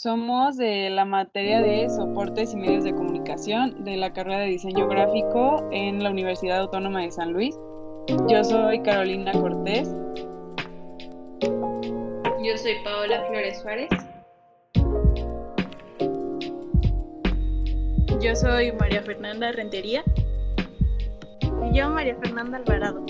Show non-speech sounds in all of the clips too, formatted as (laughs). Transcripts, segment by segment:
Somos de la materia de soportes y medios de comunicación de la carrera de diseño gráfico en la Universidad Autónoma de San Luis. Yo soy Carolina Cortés. Yo soy Paola Flores Suárez. Yo soy María Fernanda Rentería. Y yo María Fernanda Alvarado.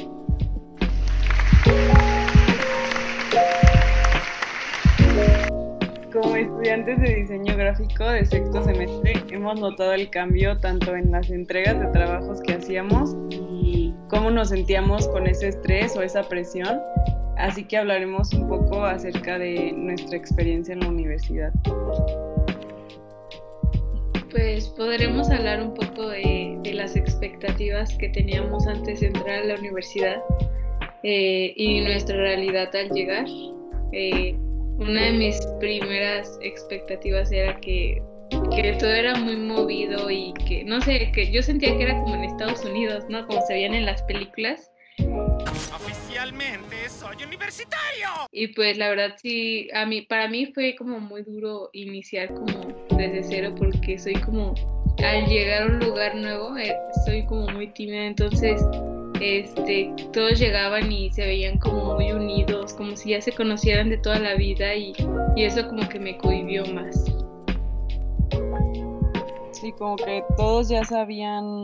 Como estudiantes de diseño gráfico de sexto semestre, hemos notado el cambio tanto en las entregas de trabajos que hacíamos y cómo nos sentíamos con ese estrés o esa presión. Así que hablaremos un poco acerca de nuestra experiencia en la universidad. Pues podremos hablar un poco de, las expectativas que teníamos antes de entrar a la universidad eh, y nuestra realidad al llegar. Eh, una de mis primeras expectativas era que, que, todo era muy movido y que, no sé, que yo sentía que era como en Estados Unidos, ¿no? Como se veían en las películas. Oficialmente soy universitario. Y pues la verdad sí, a mí, para mí fue como muy duro iniciar como desde cero porque soy como, al llegar a un lugar nuevo, eh, soy como muy tímida, entonces este, todos llegaban y se veían como muy unidos, como si ya se conocieran de toda la vida y, eso como que me cohibió más. Sí, como que todos ya sabían,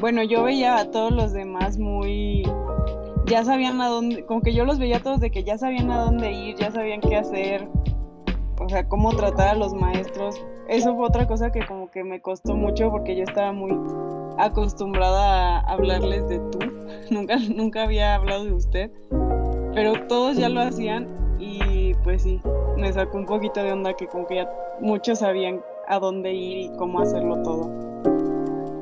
bueno, yo veía a todos los demás muy, ya sabían a dónde, como que yo los veía a todos de que ya sabían a dónde ir, ya sabían qué hacer, o sea, cómo tratar a los maestros. Eso fue otra cosa que como que me costó mucho porque yo estaba muy acostumbrada a hablarles de tú, (laughs) nunca, nunca había hablado de usted, pero todos ya lo hacían y pues sí, me sacó un poquito de onda que como que ya muchos sabían a dónde ir y cómo hacerlo todo.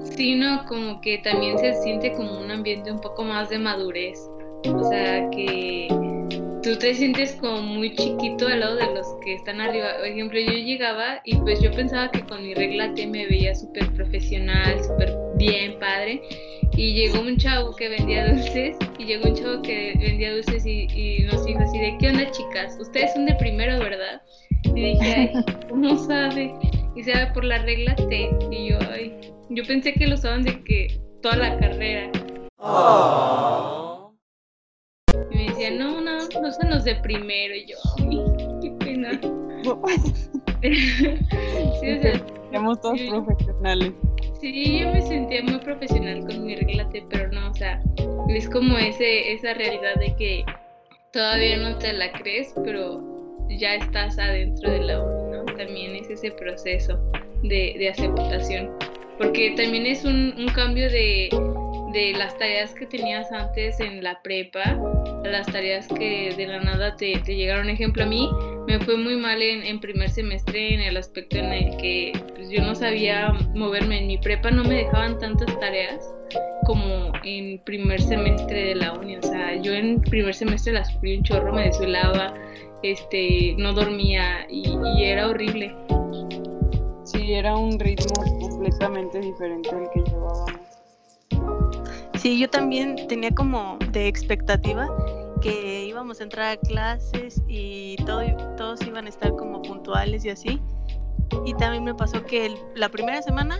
Sí, no, como que también se siente como un ambiente un poco más de madurez, o sea que tú te sientes como muy chiquito al lado de los que están arriba. Por ejemplo, yo llegaba y pues yo pensaba que con mi regla T me veía súper profesional, súper bien, padre. Y llegó un chavo que vendía dulces y llegó un chavo que vendía dulces y, nos dijo así de, ¿qué onda chicas? Ustedes son de primero, ¿verdad? Y dije, ay, (laughs) ¿cómo sabe? Y se va por la regla T. Y yo, ay, yo pensé que lo usaban de que toda la carrera. Y me decía, no, no, los de primero. Y yo, ay, qué pena. (laughs) (laughs) sí, o sea, Somos todos profesionales. Sí, yo me sentía muy profesional con mi reglate, pero no, o sea, es como ese, esa realidad de que todavía no te la crees, pero ya estás adentro de la uni, ¿no? También es ese proceso de, de aceptación, porque también es un, un cambio de, de las tareas que tenías antes en la prepa las tareas que de la nada te, te llegaron. Ejemplo, a mí me fue muy mal en, en, primer semestre en el aspecto en el que pues, yo no sabía moverme. En mi prepa no me dejaban tantas tareas como en primer semestre de la uni. O sea, yo en primer semestre la sufrí un chorro, me desvelaba, este, no dormía y, y era horrible. Sí, era un ritmo completamente diferente al que llevábamos. Sí, yo también tenía como de expectativa que íbamos a entrar a clases y todo, todos iban a estar como puntuales y así. Y también me pasó que la primera semana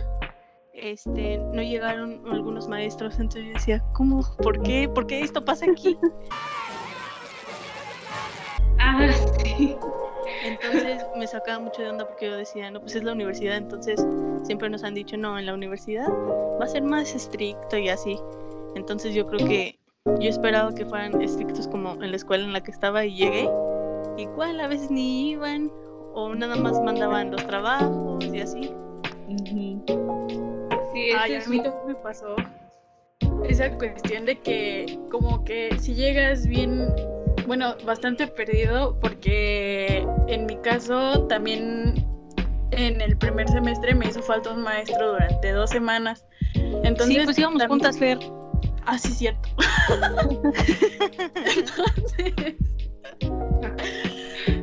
este, no llegaron algunos maestros, entonces yo decía, ¿cómo? ¿Por qué? ¿Por qué esto pasa aquí? (laughs) Ah, sí. Entonces me sacaba mucho de onda porque yo decía, no, pues es la universidad, entonces siempre nos han dicho, no, en la universidad va a ser más estricto y así. Entonces yo creo que yo esperaba que fueran estrictos como en la escuela en la que estaba y llegué. Igual a veces ni iban o nada más mandaban los trabajos y así. Sí, Ay, a mí también me pasó esa cuestión de que como que si llegas bien, bueno, bastante perdido porque en mi caso también en el primer semestre me hizo falta un maestro durante dos semanas. Entonces, sí, pues íbamos juntas, Fer. Ah, sí, cierto.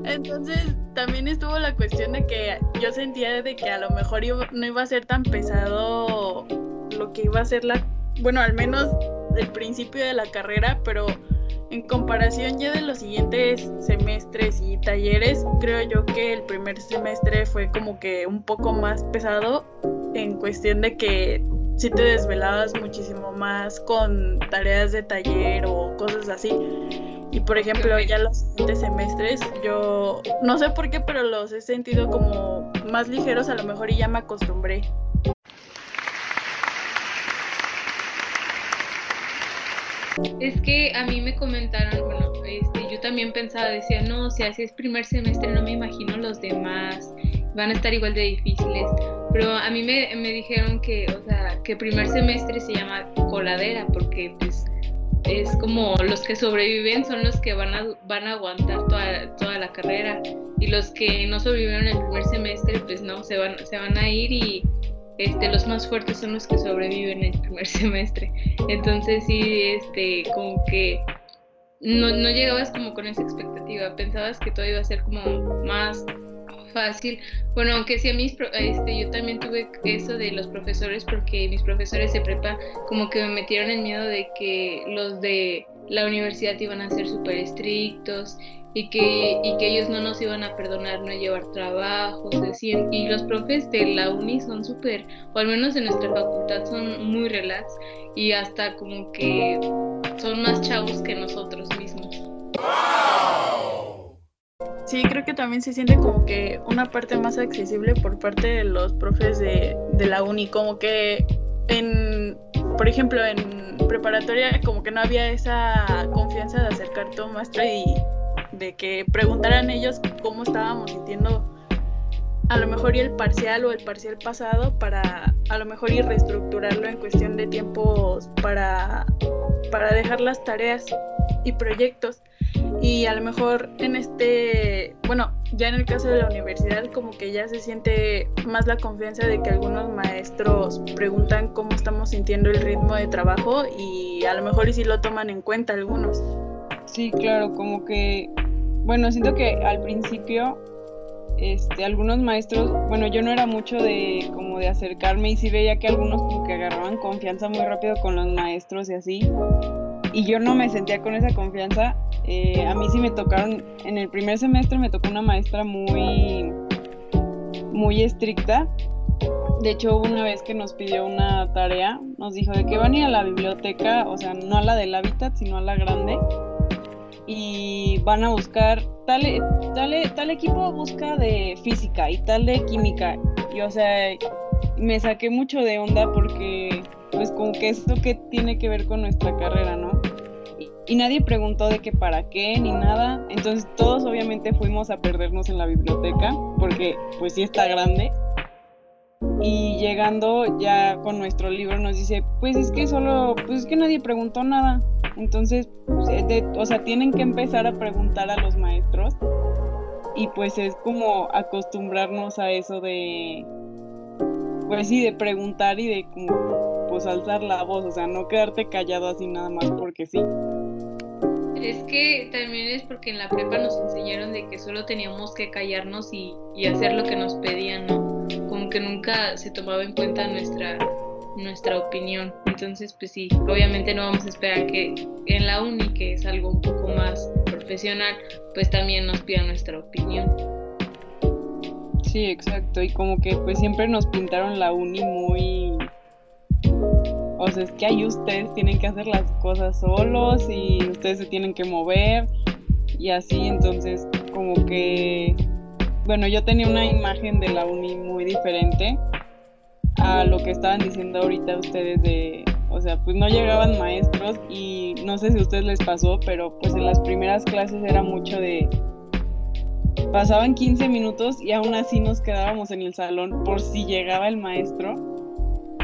entonces, también estuvo la cuestión de que yo sentía de que a lo mejor no iba a ser tan pesado lo que iba a ser la, bueno, al menos el principio de la carrera, pero en comparación ya de los siguientes semestres y talleres, creo yo que el primer semestre fue como que un poco más pesado en cuestión de que sí te desvelabas muchísimo más con tareas de taller o cosas así. Y por ejemplo, ya los siguientes semestres, yo no sé por qué, pero los he sentido como más ligeros a lo mejor y ya me acostumbré. Es que a mí me comentaron, bueno, este, yo también pensaba, decía, no, si así es primer semestre, no me imagino los demás, van a estar igual de difíciles. Pero a mí me, me dijeron que, o sea, que primer semestre se llama coladera, porque pues es como los que sobreviven son los que van a, van a aguantar toda, toda la carrera y los que no sobrevivieron el primer semestre pues no, se van, se van a ir y este, los más fuertes son los que sobreviven el primer (laughs) semestre. Entonces sí, este, como que no, no llegabas como con esa expectativa, pensabas que todo iba a ser como más fácil. Bueno, aunque sí a mis, este, yo también tuve eso de los profesores porque mis profesores de prepa como que me metieron el miedo de que los de la universidad iban a ser súper estrictos y que, y que ellos no nos iban a perdonar no llevar trabajos, decían, y los profes de la uni son súper, o al menos en nuestra facultad son muy relax y hasta como que son más chavos que nosotros mismos. Sí, creo que también se siente como que una parte más accesible por parte de los profes de, de la uni, como que en, por ejemplo, en preparatoria como que no había esa confianza de acercarte a un maestro y de que preguntaran ellos cómo estábamos sintiendo a lo mejor y el parcial o el parcial pasado para a lo mejor y reestructurarlo en cuestión de tiempos para, para dejar las tareas y proyectos y a lo mejor en este, bueno, ya en el caso de la universidad como que ya se siente más la confianza de que algunos maestros preguntan cómo estamos sintiendo el ritmo de trabajo y a lo mejor y si lo toman en cuenta algunos. Sí, claro, como que bueno, siento que al principio este, algunos maestros, bueno, yo no era mucho de como de acercarme y sí veía que algunos como que agarraban confianza muy rápido con los maestros y así. Y yo no me sentía con esa confianza. Eh, a mí sí me tocaron, en el primer semestre me tocó una maestra muy, muy estricta. De hecho, una vez que nos pidió una tarea, nos dijo de que van a ir a la biblioteca, o sea, no a la del hábitat, sino a la grande y van a buscar tal, tal, tal equipo busca de física y tal de química. Y o sea me saqué mucho de onda porque pues como que esto que tiene que ver con nuestra carrera no y nadie preguntó de qué para qué ni nada. Entonces todos obviamente fuimos a perdernos en la biblioteca porque pues sí está grande y llegando ya con nuestro libro nos dice, pues es que solo, pues es que nadie preguntó nada. Entonces, pues, eh, o sea, tienen que empezar a preguntar a los maestros y pues es como acostumbrarnos a eso de, pues sí, de preguntar y de como, pues alzar la voz, o sea, no quedarte callado así nada más porque sí. Es que también es porque en la prepa nos enseñaron de que solo teníamos que callarnos y, y hacer lo que nos pedían, ¿no? Que nunca se tomaba en cuenta nuestra nuestra opinión. Entonces, pues sí, obviamente no vamos a esperar que en la uni, que es algo un poco más profesional, pues también nos pidan nuestra opinión. Sí, exacto. Y como que pues siempre nos pintaron la uni muy... O sea, es que ahí ustedes tienen que hacer las cosas solos y ustedes se tienen que mover y así. Entonces, como que bueno, yo tenía una imagen de la uni muy diferente a lo que estaban diciendo ahorita ustedes de, o sea, pues no llegaban maestros y no sé si a ustedes les pasó, pero pues en las primeras clases era mucho de pasaban 15 minutos y aún así nos quedábamos en el salón por si llegaba el maestro.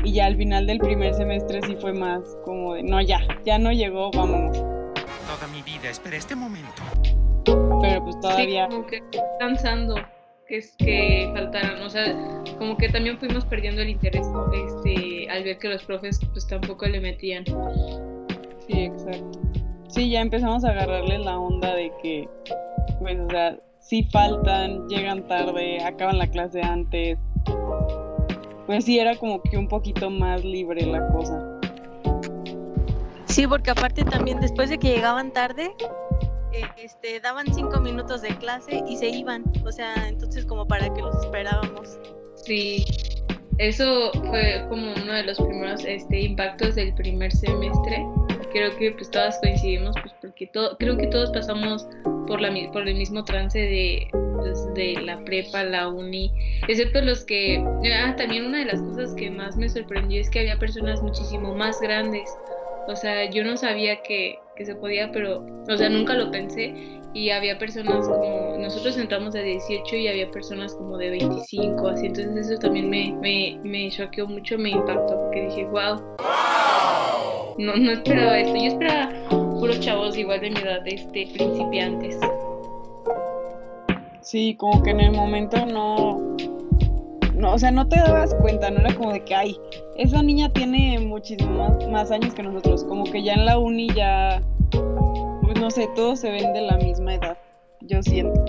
Y ya al final del primer semestre sí fue más como de, no, ya, ya no llegó, vámonos. Toda mi vida esperé este momento. Pero pues todavía... Sí, como que cansando que es que faltaron, o sea, como que también fuimos perdiendo el interés, Este, al ver que los profes pues tampoco le metían. Sí, exacto. Sí, ya empezamos a agarrarle la onda de que, pues, o sea, sí faltan, llegan tarde, acaban la clase antes. Pues sí, era como que un poquito más libre la cosa. Sí, porque aparte también después de que llegaban tarde, este, daban cinco minutos de clase y se iban. O sea, entonces como para que los esperábamos. Sí, eso fue como uno de los primeros este, impactos del primer semestre. Creo que pues todas coincidimos, pues porque todo, creo que todos pasamos por, la, por el mismo trance de, pues, de la prepa, la uni, excepto los que... Ah, también una de las cosas que más me sorprendió es que había personas muchísimo más grandes. O sea, yo no sabía que, que se podía, pero, o sea, nunca lo pensé. Y había personas como, nosotros entramos de 18 y había personas como de 25, así, entonces eso también me, me, me choqueó mucho, me impactó, porque dije, wow, no, no esperaba esto, yo esperaba puros chavos igual de mi edad, este, principiantes. Sí, como que en el momento no, no, o sea, no te dabas cuenta, no era como de que, ay, esa niña tiene muchísimos más años que nosotros, como que ya en la uni ya pues no sé, todos se ven de la misma edad, yo siento.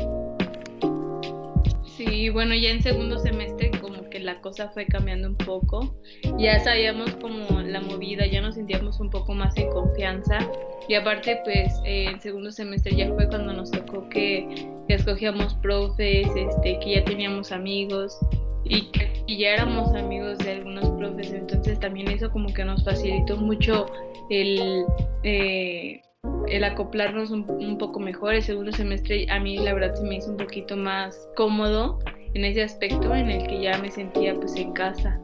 Sí, bueno, ya en segundo semestre como que la cosa fue cambiando un poco. Ya sabíamos como la movida, ya nos sentíamos un poco más en confianza. Y aparte, pues en segundo semestre ya fue cuando nos tocó que, escogíamos profes, este, que ya teníamos amigos y que ya éramos amigos de algunos profes. Entonces también eso como que nos facilitó mucho el... Eh, el acoplarnos un, poco mejor. El segundo semestre a mí la verdad se me hizo un poquito más cómodo en ese aspecto en el que ya me sentía pues en casa.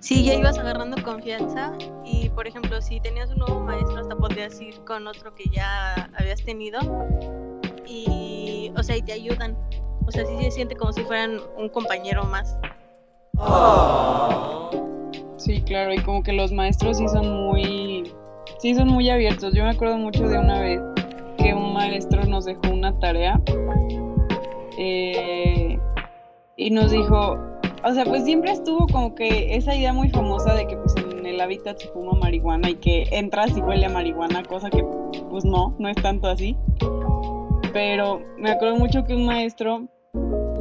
Sí, ya ibas agarrando confianza y por ejemplo si tenías un nuevo maestro hasta podías ir con otro que ya habías tenido y o sea y te ayudan. O sea, sí se siente como si fueran un compañero más. Sí, claro, y como que los maestros sí son muy, sí son muy abiertos. Yo me acuerdo mucho de una vez que un maestro nos dejó una tarea eh, y nos dijo, o sea, pues siempre estuvo como que esa idea muy famosa de que pues en el hábitat se fuma marihuana y que entras y huele a marihuana, cosa que pues no, no es tanto así. Pero me acuerdo mucho que un maestro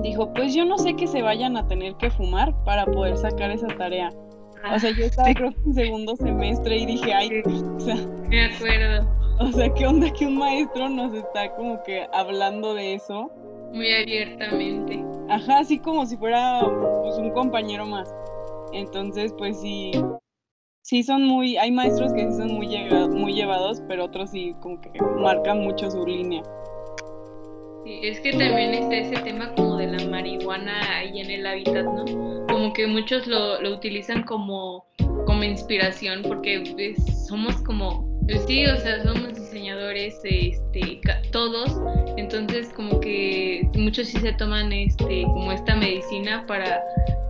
dijo, pues yo no sé que se vayan a tener que fumar para poder sacar esa tarea. O sea, yo estaba creo que en segundo semestre y dije, ay, (laughs) o sea. Me acuerdo. O sea, ¿qué onda que un maestro nos está como que hablando de eso? Muy abiertamente. Ajá, así como si fuera pues, un compañero más. Entonces, pues sí, sí son muy, hay maestros que sí son muy, muy llevados, pero otros sí como que marcan mucho su línea. Sí, es que también está ese tema como de la marihuana ahí en el hábitat, ¿no? Como que muchos lo, lo utilizan como, como inspiración porque pues, somos como, pues sí, o sea, somos diseñadores, este, todos, entonces como que muchos sí se toman este, como esta medicina para,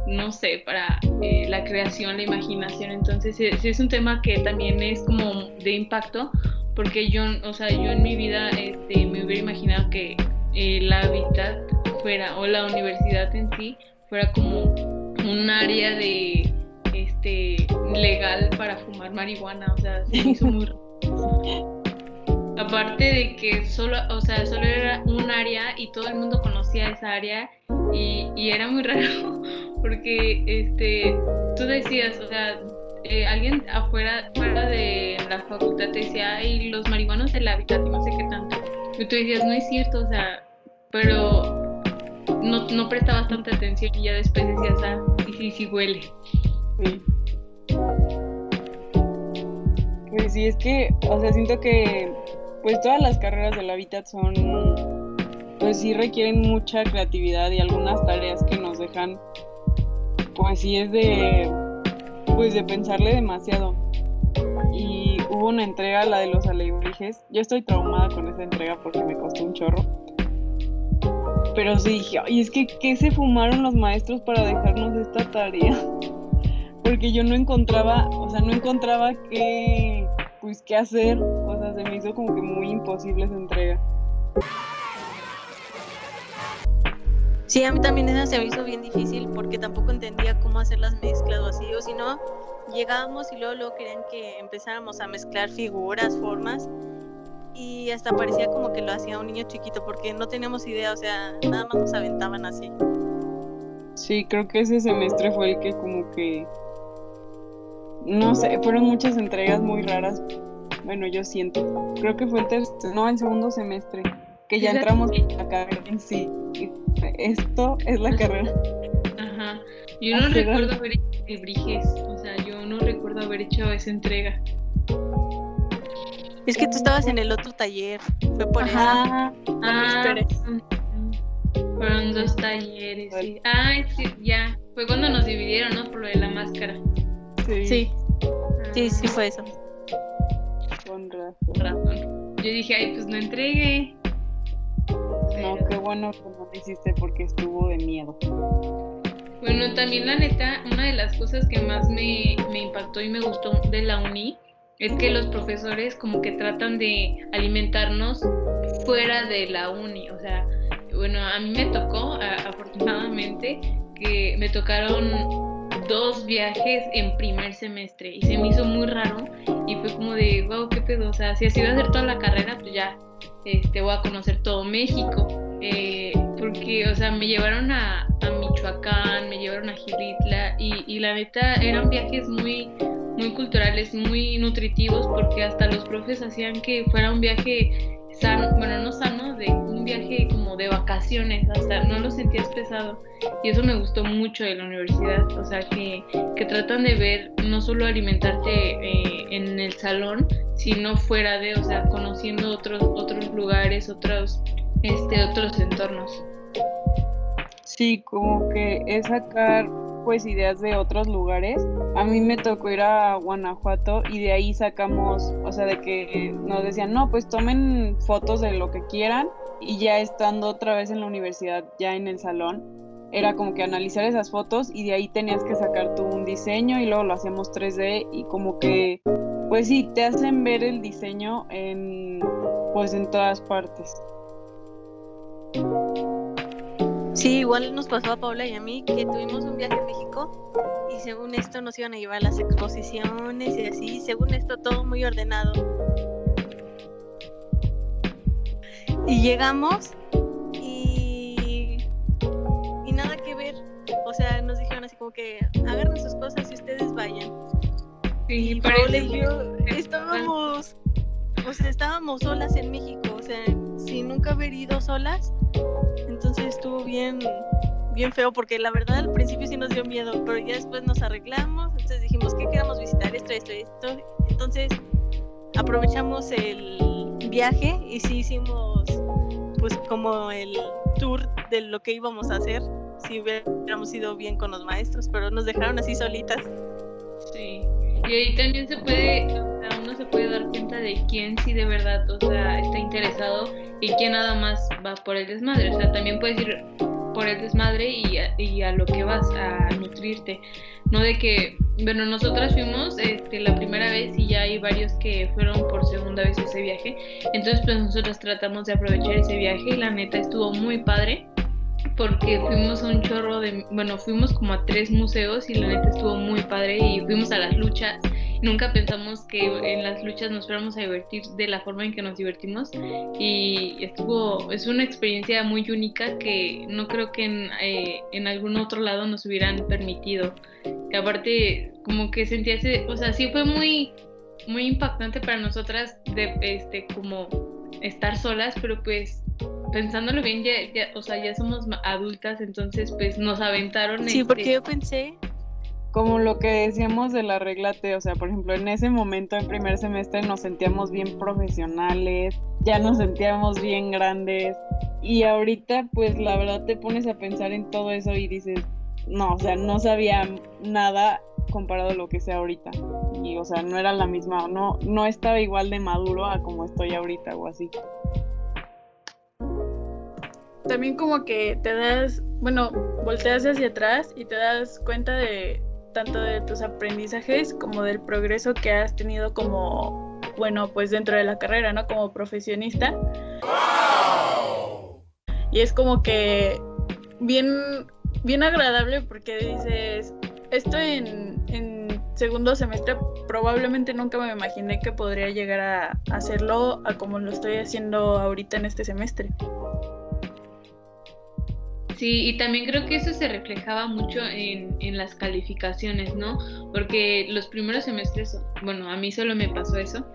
no sé, para eh, la creación, la imaginación, entonces sí, es un tema que también es como de impacto porque yo, o sea, yo en mi vida este, me hubiera imaginado que el hábitat fuera, o la universidad en sí, fuera como un área de este legal para fumar marihuana, o sea, se hizo muy (laughs) aparte de que solo, o sea, solo era un área y todo el mundo conocía esa área y, y era muy (laughs) raro porque este tú decías, o sea, eh, alguien afuera fuera de la facultad te decía, ay, los marihuanos del hábitat y no sé qué tanto. Y tú decías, no es cierto, o sea, pero no, no prestabas tanta atención y ya después decías, ah, sí, sí, sí huele. Sí. Pues sí, es que, o sea, siento que pues todas las carreras del hábitat son, pues sí requieren mucha creatividad y algunas tareas que nos dejan, pues sí es de, pues de pensarle demasiado. Hubo una entrega, la de los alebrijes. Yo estoy traumada con esa entrega porque me costó un chorro pero sí dije, y es que, ¿qué se fumaron los maestros para dejarnos esta tarea? (laughs) Porque yo no encontraba, o sea, no encontraba qué, pues, qué hacer. O sea, se me hizo como que muy imposible esa entrega. Sí, a mí también esa se me hizo bien difícil porque tampoco entendía cómo hacer las mezclas o así, o si no, llegábamos y luego, luego querían que empezáramos a mezclar figuras, formas, y hasta parecía como que lo hacía un niño chiquito porque no teníamos idea, o sea, nada más nos aventaban así. Sí, creo que ese semestre fue el que como que no sé, fueron muchas entregas muy raras. Bueno, yo siento. Creo que fue el tercer, no, el segundo semestre, que ya entramos a la carrera en sí. Esto es la carrera. Ajá. Yo no recuerdo haber hecho el Briges, o sea, yo no recuerdo haber hecho esa entrega. Es que tú estabas en el otro taller, fue por eso. Ajá. Ah, fueron dos talleres, sí. Ah, sí, ya. Fue cuando nos dividieron, ¿no? Por lo de la máscara. Sí, Sí, sí, sí fue eso. con razón. Con razón. Yo dije, ay, pues no entregué. No, qué bueno que no lo hiciste porque estuvo de miedo. Bueno, también la neta, una de las cosas que más me, me impactó y me gustó de la uni es que los profesores como que tratan de alimentarnos fuera de la uni. O sea, bueno, a mí me tocó, a- afortunadamente, que me tocaron dos viajes en primer semestre y se me hizo muy raro y fue como de, wow, qué pedo. O sea, si así va a ser toda la carrera, pues ya este, voy a conocer todo México. Eh, porque, o sea, me llevaron a, Michoacán, me llevaron a Gilitla y, la neta eran viajes muy, muy culturales, muy nutritivos porque hasta los profes hacían que fuera un viaje sano, bueno, viaje como de vacaciones, hasta no lo sentías pesado y eso me gustó mucho de la universidad, o sea, que, que tratan de ver no solo alimentarte eh, en el salón, sino fuera de, o sea, conociendo otros, otros lugares, otros, este, otros entornos. Sí, como que es sacar pues ideas de otros lugares. A mí me tocó ir a Guanajuato y de ahí sacamos, o sea, de que nos decían, no, pues tomen fotos de lo que quieran y ya estando otra vez en la universidad, ya en el salón, era como que analizar esas fotos y de ahí tenías que sacar tú un diseño y luego lo hacíamos 3D y como que, pues sí, te hacen ver el diseño en, pues en todas partes. Sí, igual nos pasó a Paula y a mí que tuvimos un viaje a México y según esto nos iban a llevar a las exposiciones y así, según esto todo muy ordenado. Y llegamos y, y nada que ver. O sea, nos dijeron así como que agarren sus cosas y ustedes vayan. Sí, Y Paula y yo estábamos, o sea, estábamos solas en México, o sea, sin nunca haber ido solas. Entonces estuvo bien, bien feo porque la verdad al principio sí nos dio miedo, pero ya después nos arreglamos, entonces dijimos que queremos visitar esto, esto, esto. Entonces aprovechamos el viaje y sí hicimos pues como el tour de lo que íbamos a hacer si hubiéramos ido bien con los maestros, pero nos dejaron así solitas. Sí. Y ahí también se puede, o sea, uno se puede dar cuenta de quién sí de verdad, o sea, está interesado y quién nada más va por el desmadre. O sea, también puedes ir por el desmadre y a, y a lo que vas a nutrirte. No de que, bueno, nosotras fuimos este, la primera vez y ya hay varios que fueron por segunda vez ese viaje. Entonces, pues nosotros tratamos de aprovechar ese viaje y la neta estuvo muy padre porque fuimos a un chorro de, bueno, fuimos como a tres museos y la neta estuvo muy padre y fuimos a las luchas. Nunca pensamos que en las luchas nos fuéramos a divertir de la forma en que nos divertimos y estuvo, es una experiencia muy única que no creo que en, eh, en algún otro lado nos hubieran permitido. Que aparte, como que sentía, ese- o sea, sí fue muy, muy impactante para nosotras de, este, como estar solas, pero pues pensándolo bien, ya, ya, o sea, ya somos adultas, entonces pues nos aventaron. Sí, este, porque yo pensé, como lo que decíamos de la regla T, o sea, por ejemplo, en ese momento en primer semestre nos sentíamos bien profesionales, ya nos sentíamos bien grandes y ahorita pues la verdad te pones a pensar en todo eso y dices, no, o sea, no sabía nada comparado a lo que sé ahorita. Y o sea, no era la misma, no no estaba igual de maduro a como estoy ahorita o así. También como que te das, bueno, volteas hacia atrás y te das cuenta de tanto de tus aprendizajes como del progreso que has tenido como, bueno, pues dentro de la carrera, ¿no? Como profesionista. Y es como que bien, bien agradable porque dices, esto en, en segundo semestre probablemente nunca me imaginé que podría llegar a hacerlo a como lo estoy haciendo ahorita en este semestre. Sí, y también creo que eso se reflejaba mucho en, en, las calificaciones, ¿no? Porque los primeros semestres, bueno, a mí solo me pasó eso,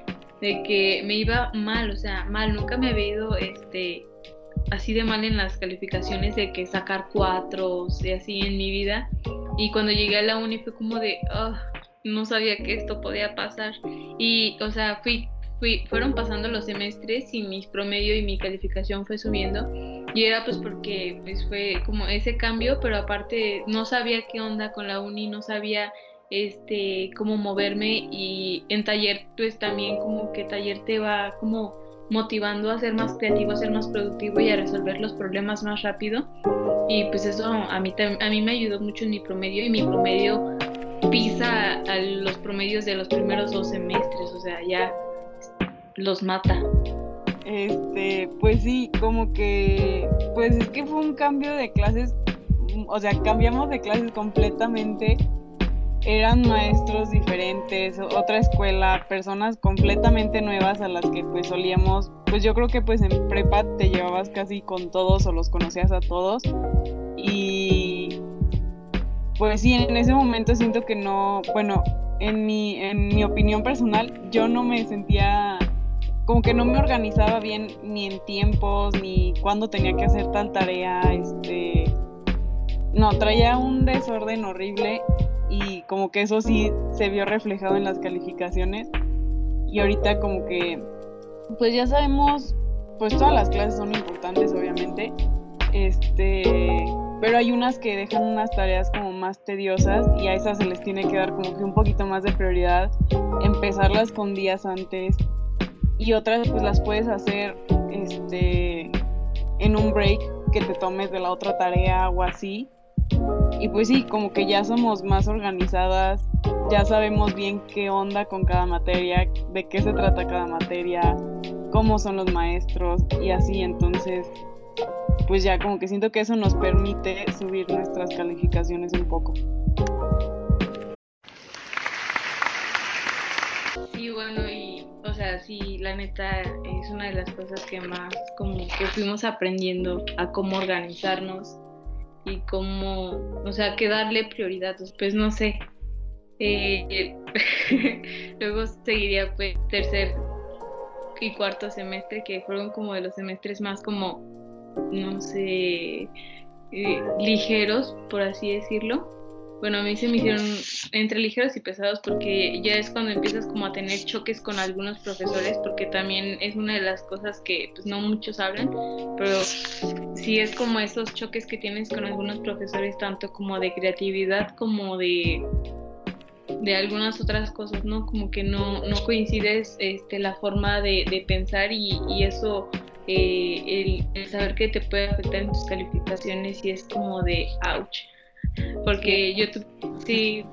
de que me iba mal, o sea, mal, nunca me había ido este, así de mal en las calificaciones de que sacar cuatro y así en mi vida. Y cuando llegué a la uni fue como de, oh, no sabía que esto podía pasar. Y, o sea, fui fueron pasando los semestres y mi promedio y mi calificación fue subiendo y era pues porque pues fue como ese cambio pero aparte no sabía qué onda con la uni no sabía este cómo moverme y en taller pues también como que taller te va como motivando a ser más creativo a ser más productivo y a resolver los problemas más rápido y pues eso a mí a mí me ayudó mucho en mi promedio y mi promedio pisa a los promedios de los primeros dos semestres o sea ya los mata. Este, pues sí, como que, pues es que fue un cambio de clases, o sea, cambiamos de clases completamente. Eran maestros diferentes, otra escuela, personas completamente nuevas a las que pues solíamos, pues yo creo que pues en prepa te llevabas casi con todos o los conocías a todos. Y pues sí, en ese momento siento que no, bueno, en mi, en mi opinión personal, yo no me sentía como que no me organizaba bien ni en tiempos, ni cuándo tenía que hacer tal tarea, este, no, traía un desorden horrible y como que eso sí se vio reflejado en las calificaciones. Y ahorita como que, pues ya sabemos, pues todas las clases son importantes obviamente, este, pero hay unas que dejan unas tareas como más tediosas y a esas se les tiene que dar como que un poquito más de prioridad, empezarlas con días antes y otras pues las puedes hacer este en un break que te tomes de la otra tarea o así. Y pues sí, como que ya somos más organizadas, ya sabemos bien qué onda con cada materia, de qué se trata cada materia, cómo son los maestros y así, entonces pues ya como que siento que eso nos permite subir nuestras calificaciones un poco. Sí, bueno, y o sea, sí, la neta es una de las cosas que más como que fuimos aprendiendo a cómo organizarnos y cómo, o sea, que darle prioridad, pues no sé. Eh, (laughs) luego seguiría pues tercer y cuarto semestre, que fueron como de los semestres más como, no sé, eh, ligeros, por así decirlo bueno, a mí se me hicieron entre ligeros y pesados porque ya es cuando empiezas como a tener choques con algunos profesores porque también es una de las cosas que pues no muchos hablan, pero sí es como esos choques que tienes con algunos profesores tanto como de creatividad como de de algunas otras cosas, ¿no? Como que no, no coincides este, la forma de, de pensar y, eso, eh, el, saber que te puede afectar en tus calificaciones y es como de ouch porque yo sí,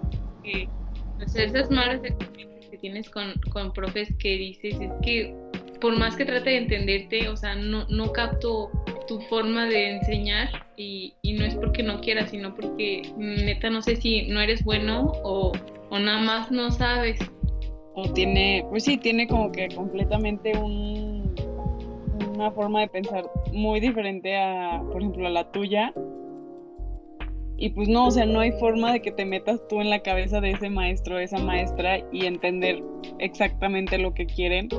esas malas experiencias que tienes con, con profes que dices, es que por más que trate de entenderte, o sea, no, no capto tu forma de enseñar y, y, no es porque no quieras, sino porque neta no sé si no eres bueno o, o nada más no sabes. O tiene, pues sí, tiene como que completamente un, una forma de pensar muy diferente a, por ejemplo, a la tuya y pues no, o sea, no hay forma de que te metas tú en la cabeza de ese maestro, esa maestra y entender exactamente lo que quieren.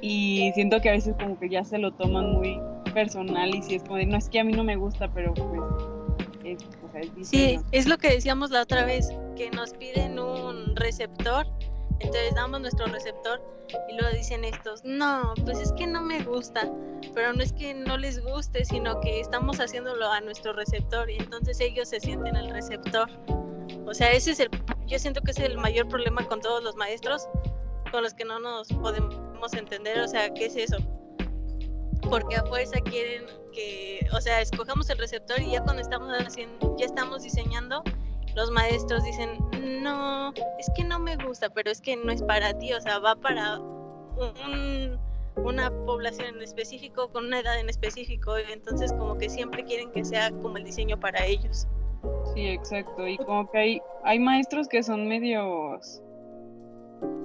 Y siento que a veces como que ya se lo toman muy personal y si es como de, no es que a mí no me gusta, pero pues es, o sea, es Sí, es lo que decíamos la otra vez, que nos piden un receptor entonces damos nuestro receptor y luego dicen estos, no, pues es que no me gusta, pero no es que no les guste, sino que estamos haciéndolo a nuestro receptor y entonces ellos se sienten el receptor. O sea, ese es el, yo siento que es el mayor problema con todos los maestros, con los que no nos podemos entender, o sea, ¿qué es eso? Porque a fuerza quieren que, o sea, escojamos el receptor y ya cuando estamos haciendo, ya estamos diseñando, los maestros dicen, no, es que no me gusta, pero es que no es para ti, o sea, va para una población en específico, con una edad en específico, y entonces como que siempre quieren que sea como el diseño para ellos. Sí, exacto, y como que hay, hay maestros que son medios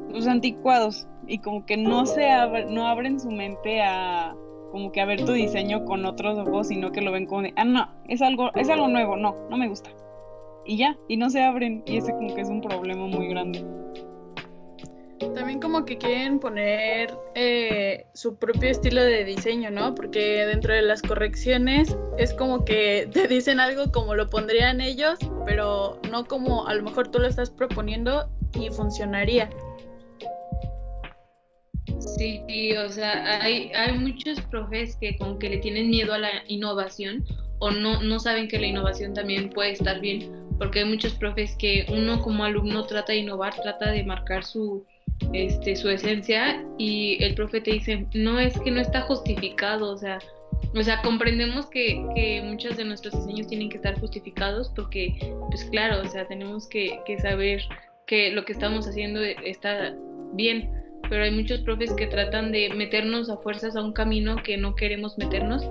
los pues, anticuados y como que no se no abren su mente a, como que a ver tu diseño con otros ojos, sino que lo ven como de, ah, no, es algo, es algo nuevo, no, no me gusta. Y ya, y no se abren, y ese como que es un problema muy grande. También como que quieren poner eh, su propio estilo de diseño, ¿no? Porque dentro de las correcciones es como que (laughs) te dicen algo como lo pondrían ellos, pero no como a lo mejor tú lo estás proponiendo y funcionaría. Sí, o sea, hay, hay muchos profes que como que le tienen miedo a la innovación o no, no saben que la innovación también puede estar bien, porque hay muchos profes que uno como alumno trata de innovar, trata de marcar su, este, su esencia y el profe te dice, no es que no está justificado, o sea, o sea, comprendemos que, que muchos de nuestros diseños tienen que estar justificados porque, pues claro, o sea, tenemos que, que saber que lo que estamos haciendo está bien, pero hay muchos profes que tratan de meternos a fuerzas a un camino que no queremos meternos.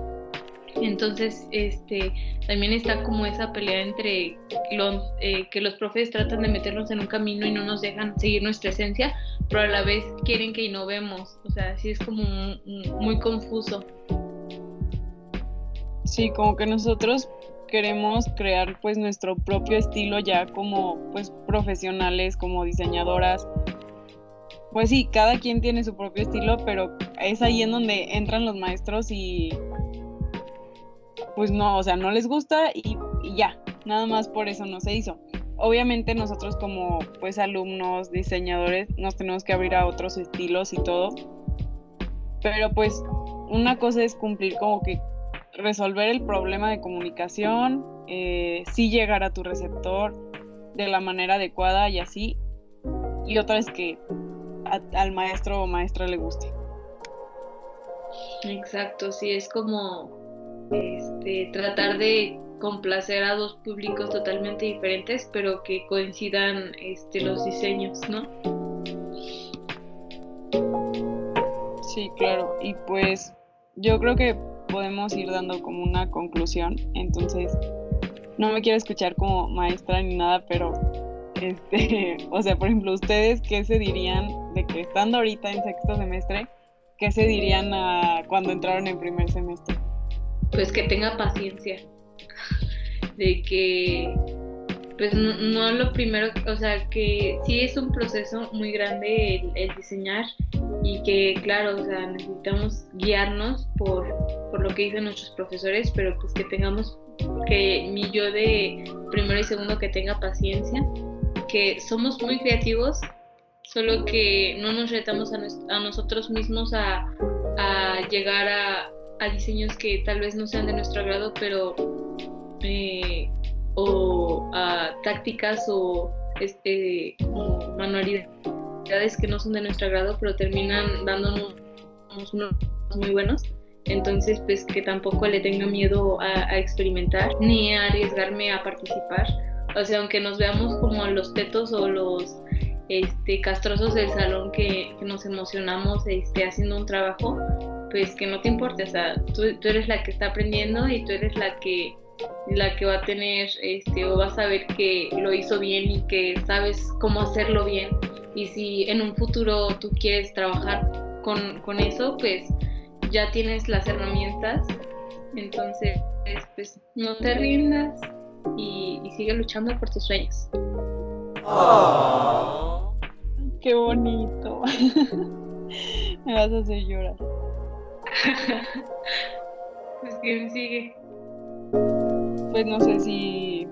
Entonces, este, también está como esa pelea entre los, eh, que los profes tratan de meternos en un camino y no nos dejan seguir nuestra esencia, pero a la vez quieren que innovemos. O sea, sí es como muy confuso. Sí, como que nosotros queremos crear pues nuestro propio estilo ya como pues profesionales, como diseñadoras. Pues sí, cada quien tiene su propio estilo, pero es ahí en donde entran los maestros y pues no, o sea, no les gusta y, ya, nada más por eso no se hizo obviamente nosotros como pues alumnos, diseñadores, nos tenemos que abrir a otros estilos y todo. Pero pues una cosa es cumplir como que resolver el problema de comunicación, eh, sí llegar a tu receptor de la manera adecuada y así. Y otra es que al maestro o maestra le guste. Exacto, sí, es como este, tratar de complacer a dos públicos totalmente diferentes, pero que coincidan este, los diseños, ¿no? Sí, claro. Y pues yo creo que podemos ir dando como una conclusión. Entonces, no me quiero escuchar como maestra ni nada, pero este, (laughs) o sea, por ejemplo, ustedes qué se dirían de que estando ahorita en sexto semestre, qué se dirían cuando entraron en primer semestre? Pues que tenga paciencia. De que pues no, lo primero, o sea, que sí es un proceso muy grande el, diseñar y que, claro, o sea, necesitamos guiarnos por, por, lo que dicen nuestros profesores, pero pues que tengamos, que mi yo de primero y segundo que tenga paciencia, que somos muy creativos, solo que no nos retamos a, a nosotros mismos a, a llegar a, a diseños que tal vez no sean de nuestro agrado, pero eh, o a tácticas o este, manualidades que no son de nuestro agrado, pero terminan dándonos unos muy buenos. Entonces, pues que tampoco le tenga miedo a, experimentar ni a arriesgarme a participar. O sea, aunque nos veamos como los tetos o los este, castrosos del salón que, nos emocionamos este, haciendo un trabajo, pues que no te importe. O sea, tú, tú eres la que está aprendiendo y tú eres la que la que va a tener este o va a saber que lo hizo bien y que sabes cómo hacerlo bien. Y si en un futuro tú quieres trabajar con, con eso pues ya tienes las herramientas. Entonces pues no te rindas y, sigue luchando por tus sueños. Qué bonito. (laughs) Me vas a hacer llorar (laughs) pues quién sigue pues no sé si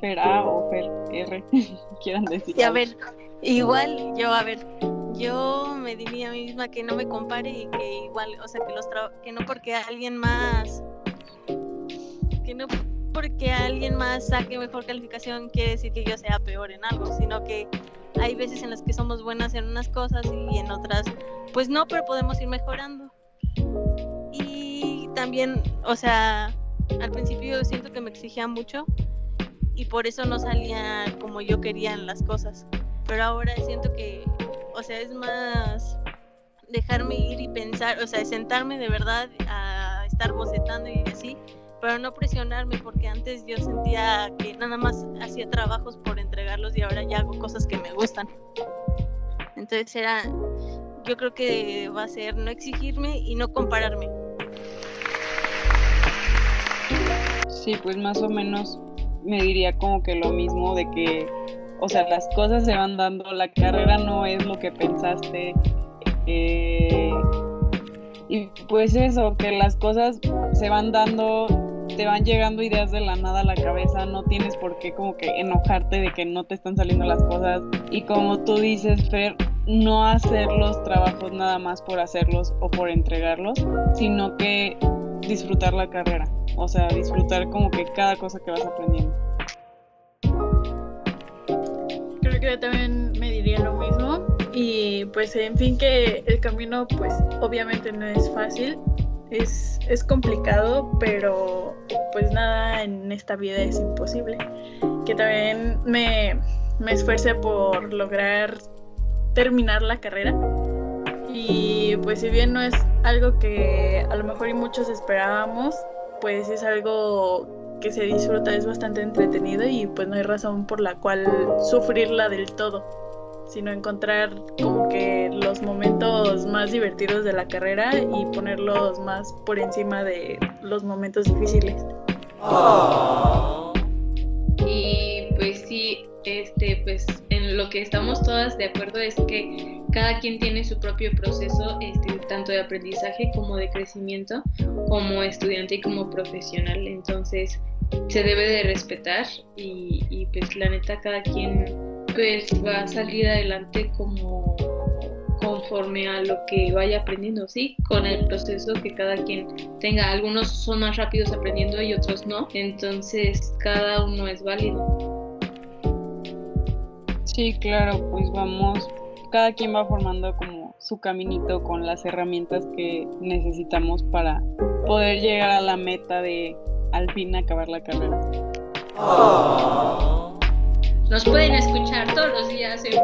Fer A o Fer R (laughs) quieran decir. Y a ver, igual yo, a ver, yo me diría a mí misma que no me compare y que igual, o sea, que, los que no porque alguien más, que no porque alguien más saque mejor calificación quiere decir que yo sea peor en algo, sino que hay veces en las que somos buenas en unas cosas y en otras, pues no, pero podemos ir mejorando. Y también, o sea, al principio siento que me exigía mucho y por eso no salía como yo quería en las cosas. Pero ahora siento que, o sea, es más dejarme ir y pensar, o sea, sentarme de verdad a estar bocetando y así, pero no presionarme porque antes yo sentía que nada más hacía trabajos por entregarlos y ahora ya hago cosas que me gustan. Entonces era, yo creo que va a ser no exigirme y no compararme. Sí, pues más o menos me diría como que lo mismo de que, o sea, las cosas se van dando, la carrera no es lo que pensaste. Eh, y pues eso, que las cosas se van dando, te van llegando ideas de la nada a la cabeza, no tienes por qué como que enojarte de que no te están saliendo las cosas. Y como tú dices, Fer, no hacer los trabajos nada más por hacerlos o por entregarlos, sino que disfrutar la carrera. O sea, disfrutar como que cada cosa que vas aprendiendo. Creo que yo también me diría lo mismo. Y pues en fin que el camino pues obviamente no es fácil. Es, es complicado, pero pues nada en esta vida es imposible. Que también me, me esfuerce por lograr terminar la carrera. Y pues si bien no es algo que a lo mejor y muchos esperábamos, pues es algo que se disfruta, es bastante entretenido y pues no hay razón por la cual sufrirla del todo, sino encontrar como que los momentos más divertidos de la carrera y ponerlos más por encima de los momentos difíciles. Y pues sí, este, pues lo que estamos todas de acuerdo es que cada quien tiene su propio proceso, este, tanto de aprendizaje como de crecimiento, como estudiante y como profesional. Entonces se debe de respetar y, y pues la neta cada quien pues va a salir adelante como conforme a lo que vaya aprendiendo, sí, con el proceso que cada quien tenga. Algunos son más rápidos aprendiendo y otros no, entonces cada uno es válido. Sí, claro, pues vamos, cada quien va formando como su caminito con las herramientas que necesitamos para poder llegar a la meta de al fin acabar la carrera. Nos pueden escuchar todos los días en